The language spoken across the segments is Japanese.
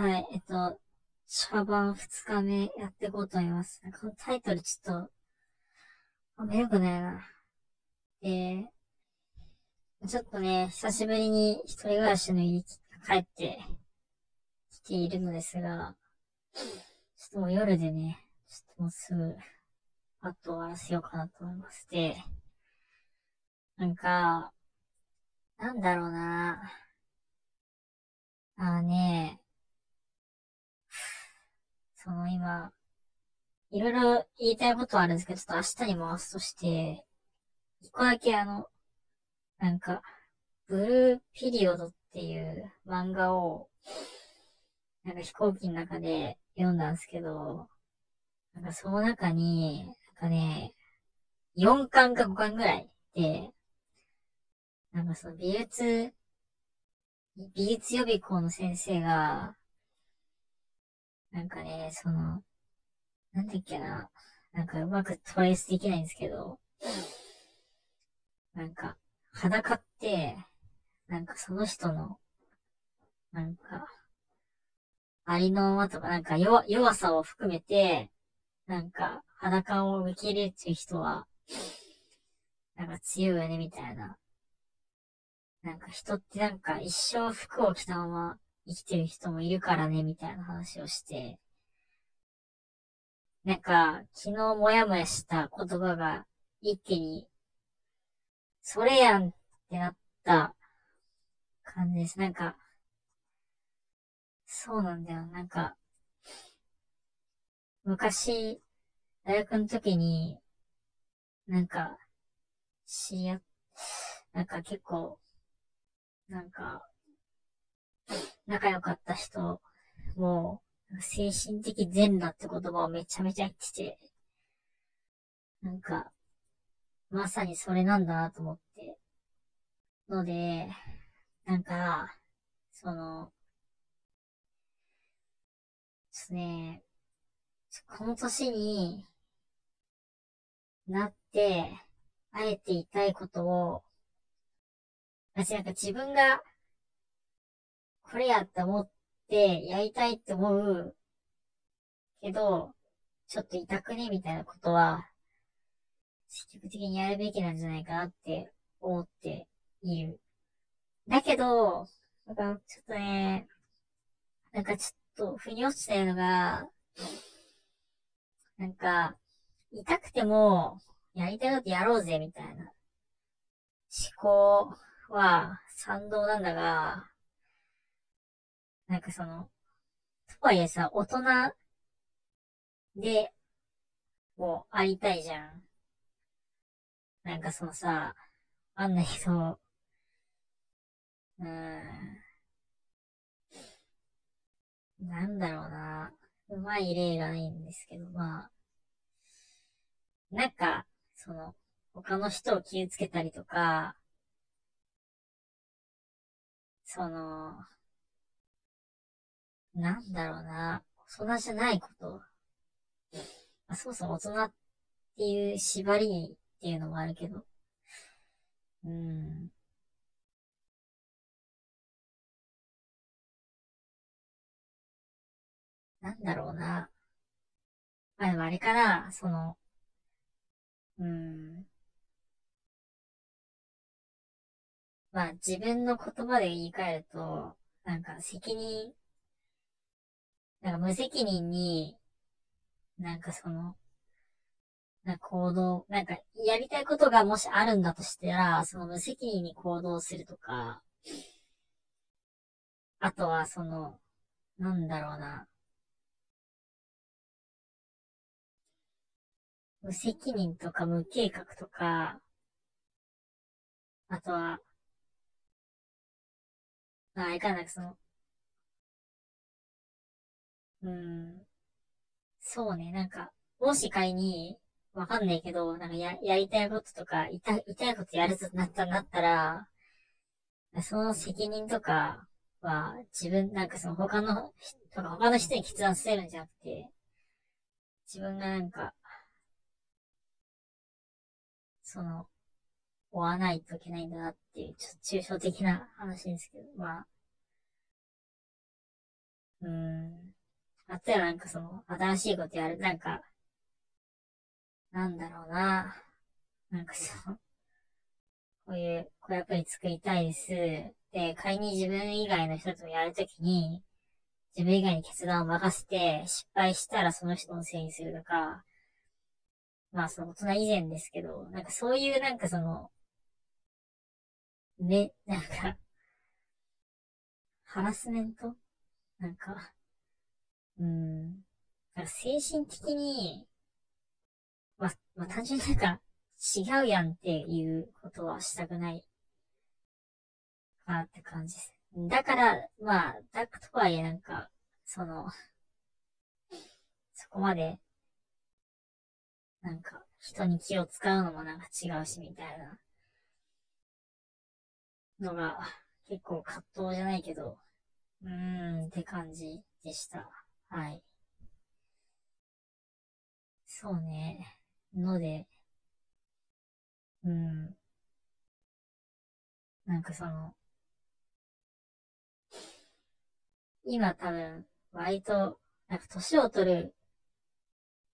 はい、えっと、茶番二日目やっていこうと思います。このタイトルちょっと、あんま良くないな。で、ちょっとね、久しぶりに一人暮らしの家帰ってきているのですが、ちょっともう夜でね、ちょっともうすぐ、あと終わらせようかなと思います。で、なんか、なんだろうな。ああね、その今、いろいろ言いたいことはあるんですけど、ちょっと明日に回すとして、一個だけあの、なんか、ブルーピリオドっていう漫画を、なんか飛行機の中で読んだんですけど、なんかその中に、なんかね、4巻か5巻ぐらいで、なんかその美術、美術予備校の先生が、なんかね、その、なんだっけな、なんかうまくトレースできないんですけど、なんか、裸って、なんかその人の、なんか、ありのままとか、なんか弱、弱さを含めて、なんか、裸を受け入れるっていう人は、なんか強いよね、みたいな。なんか人ってなんか一生服を着たまま生きてる人もいるからね、みたいな話をして、なんか、昨日もやもやした言葉が一気に、それやんってなった感じです。なんか、そうなんだよ。なんか、昔、大学の時に、なんか、知り合っ、なんか結構、なんか、仲良かった人も、精神的善だって言葉をめちゃめちゃ言ってて、なんか、まさにそれなんだなと思って。ので、なんか、その、ですね、この年になって、あえて言いたいことを私なんか自分が、これやって思ってやりたいって思うけど、ちょっと痛くねみたいなことは、積極的にやるべきなんじゃないかなって思っている。だけど、なんかちょっとね、なんかちょっと腑に落ちてるのが、なんか、痛くても、やりたいことやろうぜ、みたいな思考は賛同なんだが、なんかその、とはいえさ、大人で、もう、ありたいじゃん。なんかそのさ、あんな人、うーん、なんだろうな。うまい例がないんですけど、まあ、なんか、その、他の人を傷つけたりとか、その、なんだろうな、大人じゃないこと。まあ、そもそも大人っていう縛りっていうのもあるけど、うん。なんだろうな。まあでもあれかな、その、うん。まあ自分の言葉で言い換えると、なんか責任、なんか無責任に、なんかその、な行動、なんかやりたいことがもしあるんだとしたら、その無責任に行動するとか、あとはその、なんだろうな。無責任とか無計画とか、あとは、あ、あれかなく、その、うん、そうね、なんか、もし仮に、わかんないけど、なんかや、やりたいこととか、痛い、痛いことやるとなったんだったら、その責任とかは、自分、なんかその他の、とか他の人に決断せるんじゃなくて、自分がなんか、その、追わないといけないんだなっていう、ちょっと抽象的な話ですけど、まあ、うん。あっとはなんかその、新しいことやる。なんか、なんだろうな。なんかそ、う、こういうアプリ作りたいです。で、仮に自分以外の人とやるときに、自分以外に決断を任せて、失敗したらその人のせいにするとか、まあその大人以前ですけど、なんかそういうなんかその、ね、なんか、ハラスメント？なんか、うん、なんか精神的に、ま、まあ単純になんか違うやんっていうことはしたくないかなって感じです。だから、まあ、だとはいえなんか、その、そこまでなんか、人に気を使うのもなんか違うし、みたいなのが、結構葛藤じゃないけど、うーんって感じでした。はい。そうね。ので、うん。なんかその、今多分、割と、なんか年を取る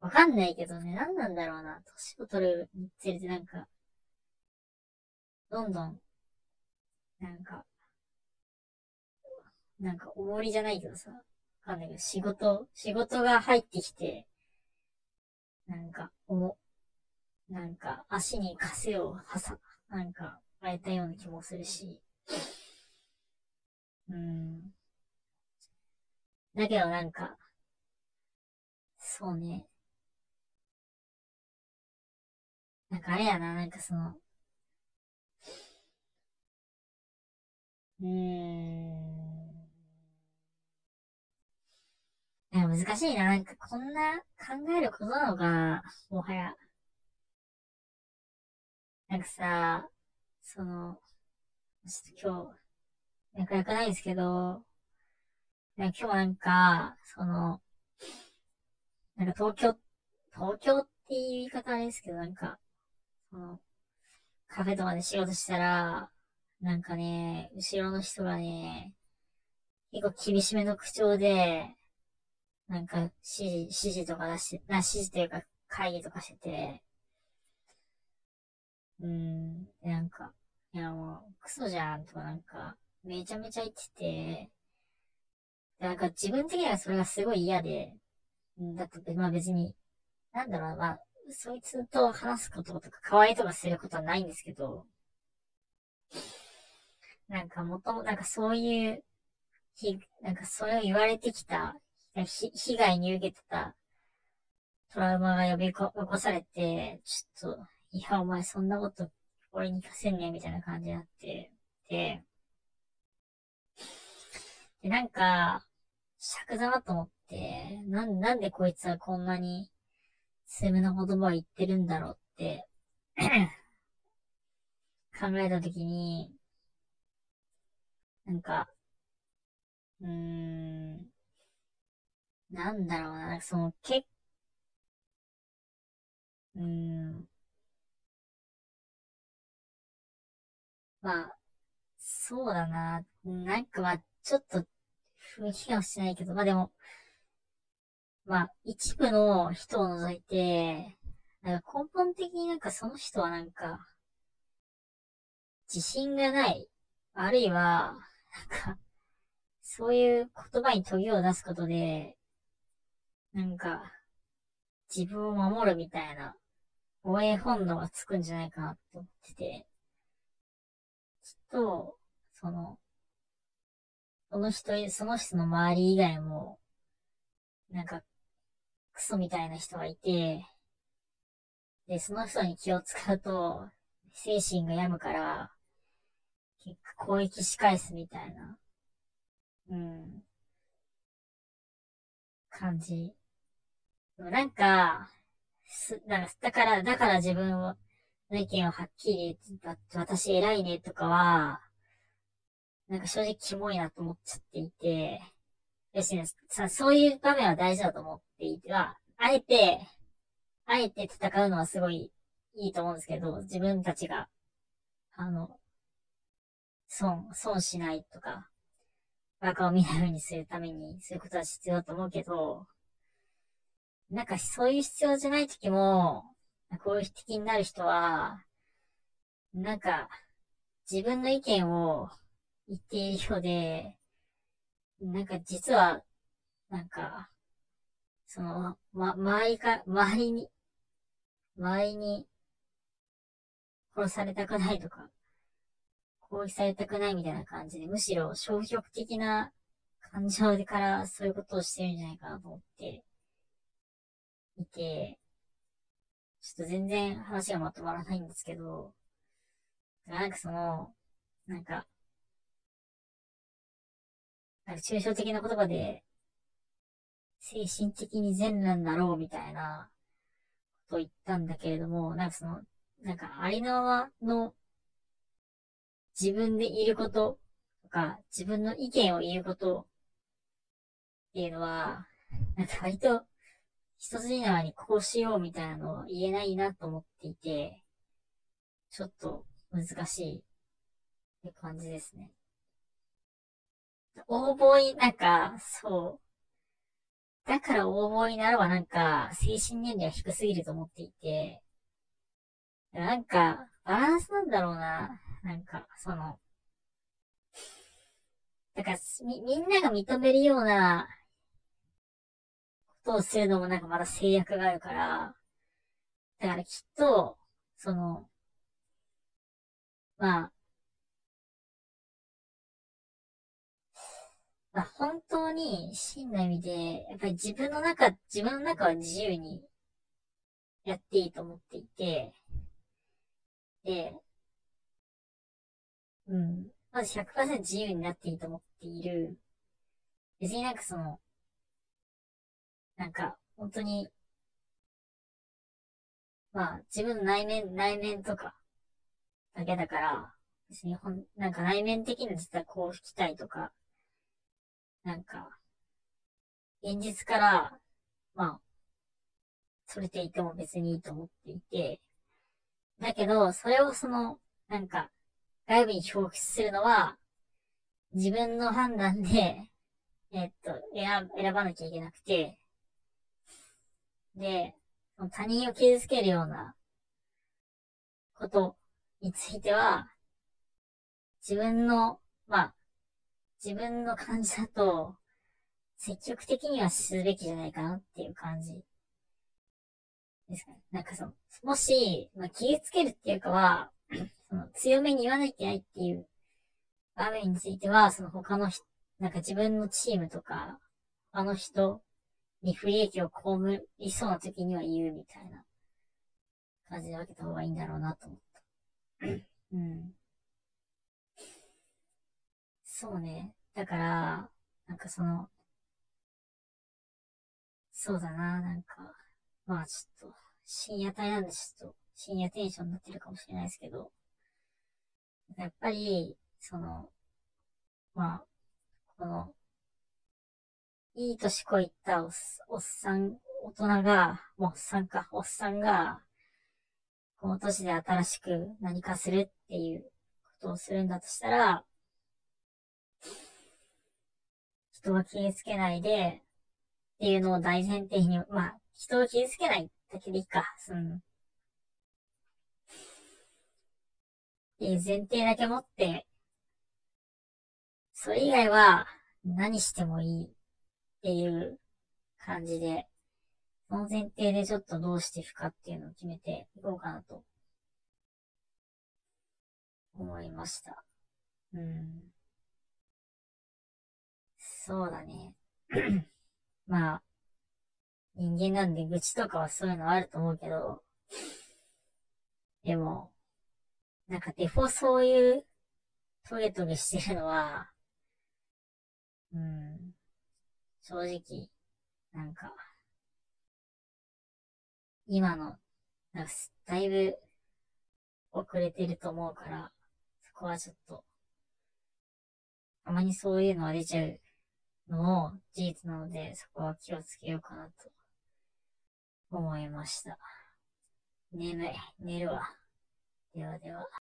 わかんないけどね、何なんだろうな。年を取るにつれてなんか、どんどん、なんか、なんか、おごりじゃないけどさ、わかんないけど、仕事、仕事が入ってきて、なんか、お、なんか、足に枷をはさ、なんか、変えたような気もするし、うん。だけどなんか、そうね。なんかあれやな、なんかその、うーん。なんか難しいな。なんかこんな考えることなのかもはや。なんかさ、その、ちょっと今日、仲良くないですけど、なんか今日なんか、その、なんか東京、東京っていう言い方あれですけど、なんか、その、カフェとかで仕事したら、なんかね、後ろの人がね、結構厳しめの口調で、なんか指示、指示とか出して、な、指示というか会議とかしてて、うーん、なんか、いやもう、クソじゃんとかなんか、めちゃめちゃ言ってて、なんか自分的にはそれがすごい嫌で、だって、まあ別に、なんだろう、まあ、そいつと話すこととか、可愛いとかすることはないんですけど、なんかもとも、なんかそういう、ひ、なんかそれを言われてきた、被害に受けてたトラウマが呼び起こされて、ちょっと、いや、お前そんなこと俺に聞かせんねみたいな感じになって、で、で、なんか、尺だなと思って、なん、なんでこいつはこんなに、攻めの言葉を言ってるんだろうって 考えたときに、なんか、うーん、なんだろうな、その、け、うーん、まあ、そうだな、なんかまあ、ちょっと、雰囲気かもしれないけど、まあでも、まあ、一部の人を除いて、なんか根本的になんかその人はなんか、自信がない。あるいは、なんか、そういう言葉に研ぎを出すことで、なんか、自分を守るみたいな、防衛本能がつくんじゃないかなと思ってて、きっと、その、その人、その人の周り以外も、なんか、クソみたいな人がいて、で、その人に気を使うと、精神が病むから、結構攻撃し返すみたいな、うん、感じ。なんか、す、なんか、だから、だから自分を、の意見をはっきり言って、私偉いねとかは、なんか正直キモいなと思っちゃっていて、別にさ、そういう場面は大事だと思っていては、あえて、あえて戦うのはすごいいいと思うんですけど、自分たちが、あの、損、損しないとか、バカを見ないようにするために、そういうことは必要だと思うけど、なんかそういう必要じゃない時も、こういう敵になる人は、なんか、自分の意見を言っているようで、なんか実は、なんか、その、ま、周りか、周りに、周りに殺されたくないとか、攻撃されたくないみたいな感じで、むしろ消極的な感情でからそういうことをしてるんじゃないかなと思って。いて、ちょっと全然話がまとまらないんですけど、なんかその、なんか、なんか抽象的な言葉で、精神的に全裸になろうみたいなことを言ったんだけれども、なんかその、なんかありのままの自分でいることとか、自分の意見を言うことっていうのは、なんか割と一筋縄にこうしようみたいなのは言えないなと思っていて、ちょっと難しいって感じですね。応募になんか、そう。だから応募になるはなんか、精神年齢は低すぎると思っていて、なんか、バランスなんだろうな。なんか、その、だから、み、みんなが認めるようなとをするのもなんかまだ制約があるから、だからきっと、その、まあ、まあ、本当に真の意味で、やっぱり自分の中、自分の中は自由にやっていいと思っていて、で、うん。まず100%自由になっていいと思っている。別になんかその、なんか、本当に、まあ、自分の内面、内面とか、だけだから、別にほん、なんか内面的に実はこう吹きたいとか、なんか、現実から、まあ、それていても別にいいと思っていて、だけど、それをその、なんか、外部に表記するのは、自分の判断で、えっと、選、選ばなきゃいけなくて、で、他人を傷つけるようなことについては、自分の、まあ、自分の感じだと、積極的にはすべきじゃないかなっていう感じですかね。なんかその、もし、まあ、傷つけるっていうかは、その強めに言わなきゃいけないっていう場面については、その他の人なんか自分のチームとか、あの人に不利益を被りそうな時には言うみたいな感じで分けた方がいいんだろうなと思った。うん。そうね。だから、なんかその、そうだな、なんか、まあちょっと、深夜帯なんでちょっと、深夜テンションになってるかもしれないですけど、やっぱり、その、まあ、この、いい年こいったおっおっさん、大人が、もうおっさんか、おっさんが、この年で新しく何かするっていうことをするんだとしたら、人が傷つけないで、っていうのを大前提に、まあ、人を傷つけないだけでいいか、うん。っていう前提だけ持って、それ以外は何してもいいっていう感じで、その前提でちょっとどうしていくかっていうのを決めていこうかなと思いました。うん。そうだね。まあ、人間なんで愚痴とかはそういうのあると思うけど、でも、なんかデフォそういうトゲトゲしてるのは、うん、正直、なんか、今の、なんかだいぶ遅れてると思うから、そこはちょっと、たまにそういうのは出ちゃうのも事実なので、そこは気をつけようかなと思いました。眠い。寝るわ。ではでは。